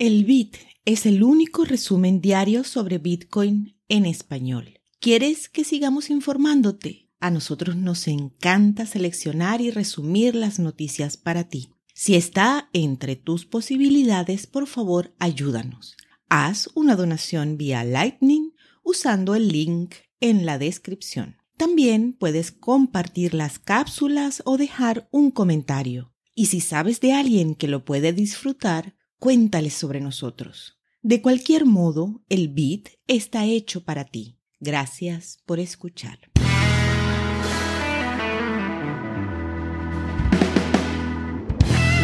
El Bit es el único resumen diario sobre Bitcoin en español. ¿Quieres que sigamos informándote? A nosotros nos encanta seleccionar y resumir las noticias para ti. Si está entre tus posibilidades, por favor, ayúdanos. Haz una donación vía Lightning usando el link en la descripción. También puedes compartir las cápsulas o dejar un comentario. Y si sabes de alguien que lo puede disfrutar, cuéntales sobre nosotros. De cualquier modo, el beat está hecho para ti. Gracias por escuchar.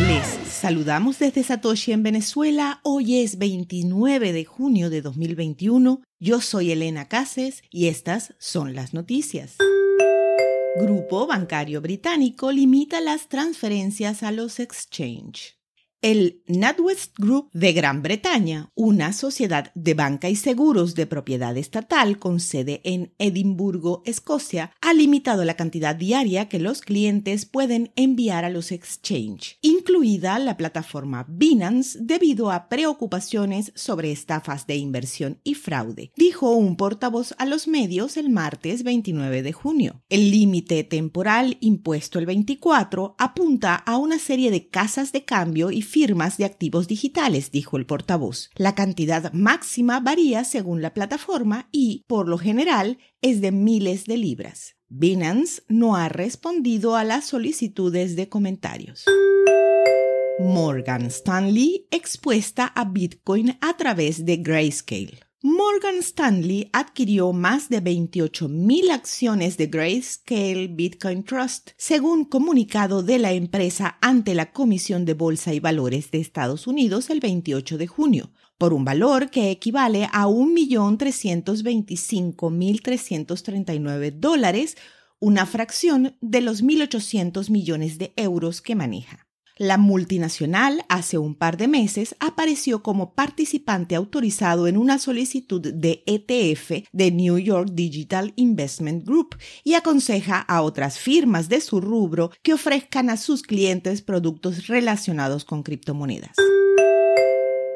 Les saludamos desde Satoshi en Venezuela. Hoy es 29 de junio de 2021. Yo soy Elena Cases y estas son las noticias. Grupo Bancario Británico limita las transferencias a los exchange. El NatWest Group de Gran Bretaña, una sociedad de banca y seguros de propiedad estatal con sede en Edimburgo, Escocia, ha limitado la cantidad diaria que los clientes pueden enviar a los exchange, incluida la plataforma Binance, debido a preocupaciones sobre estafas de inversión y fraude, dijo un portavoz a los medios el martes 29 de junio. El límite temporal impuesto el 24 apunta a una serie de casas de cambio y firmas de activos digitales, dijo el portavoz. La cantidad máxima varía según la plataforma y, por lo general, es de miles de libras. Binance no ha respondido a las solicitudes de comentarios. Morgan Stanley expuesta a Bitcoin a través de Grayscale. Morgan Stanley adquirió más de 28.000 acciones de Grayscale Bitcoin Trust, según comunicado de la empresa ante la Comisión de Bolsa y Valores de Estados Unidos el 28 de junio, por un valor que equivale a 1.325.339 dólares, una fracción de los 1.800 millones de euros que maneja. La multinacional hace un par de meses apareció como participante autorizado en una solicitud de ETF de New York Digital Investment Group y aconseja a otras firmas de su rubro que ofrezcan a sus clientes productos relacionados con criptomonedas.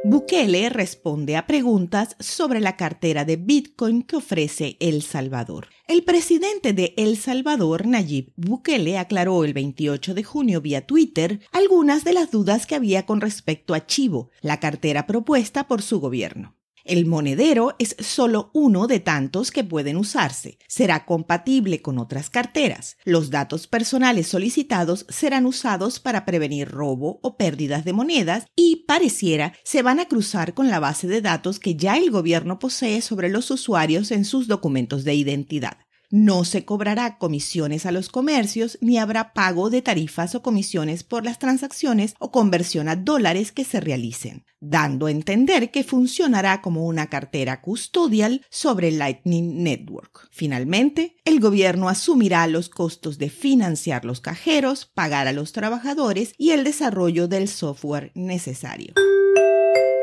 Bukele responde a preguntas sobre la cartera de Bitcoin que ofrece El Salvador. El presidente de El Salvador, Nayib Bukele, aclaró el 28 de junio vía Twitter algunas de las dudas que había con respecto a Chivo, la cartera propuesta por su gobierno. El monedero es solo uno de tantos que pueden usarse. Será compatible con otras carteras. Los datos personales solicitados serán usados para prevenir robo o pérdidas de monedas y, pareciera, se van a cruzar con la base de datos que ya el gobierno posee sobre los usuarios en sus documentos de identidad. No se cobrará comisiones a los comercios ni habrá pago de tarifas o comisiones por las transacciones o conversión a dólares que se realicen, dando a entender que funcionará como una cartera custodial sobre Lightning Network. Finalmente, el gobierno asumirá los costos de financiar los cajeros, pagar a los trabajadores y el desarrollo del software necesario.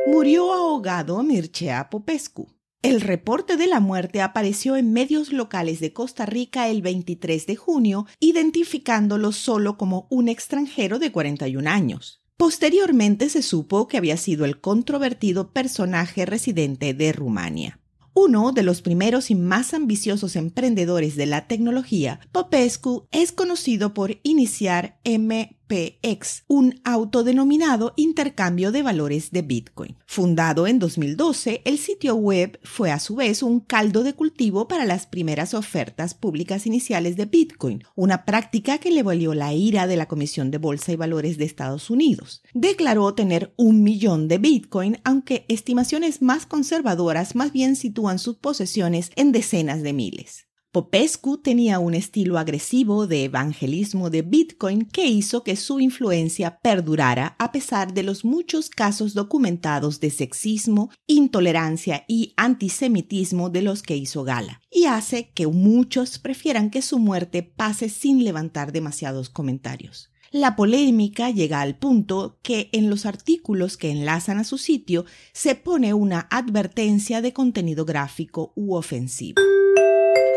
Murió ahogado Mircea Popescu. El reporte de la muerte apareció en medios locales de Costa Rica el 23 de junio, identificándolo solo como un extranjero de 41 años. Posteriormente se supo que había sido el controvertido personaje residente de Rumania. Uno de los primeros y más ambiciosos emprendedores de la tecnología, Popescu es conocido por iniciar M PX, un autodenominado intercambio de valores de Bitcoin. Fundado en 2012, el sitio web fue a su vez un caldo de cultivo para las primeras ofertas públicas iniciales de Bitcoin, una práctica que le valió la ira de la Comisión de Bolsa y Valores de Estados Unidos. Declaró tener un millón de Bitcoin, aunque estimaciones más conservadoras más bien sitúan sus posesiones en decenas de miles. Popescu tenía un estilo agresivo de evangelismo de Bitcoin que hizo que su influencia perdurara a pesar de los muchos casos documentados de sexismo, intolerancia y antisemitismo de los que hizo gala, y hace que muchos prefieran que su muerte pase sin levantar demasiados comentarios. La polémica llega al punto que en los artículos que enlazan a su sitio se pone una advertencia de contenido gráfico u ofensivo.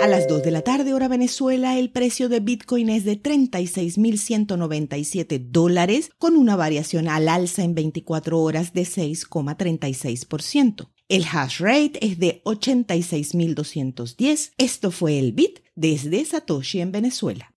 A las 2 de la tarde hora Venezuela, el precio de Bitcoin es de 36.197 dólares, con una variación al alza en 24 horas de 6,36%. El hash rate es de 86.210. Esto fue el Bit desde Satoshi en Venezuela.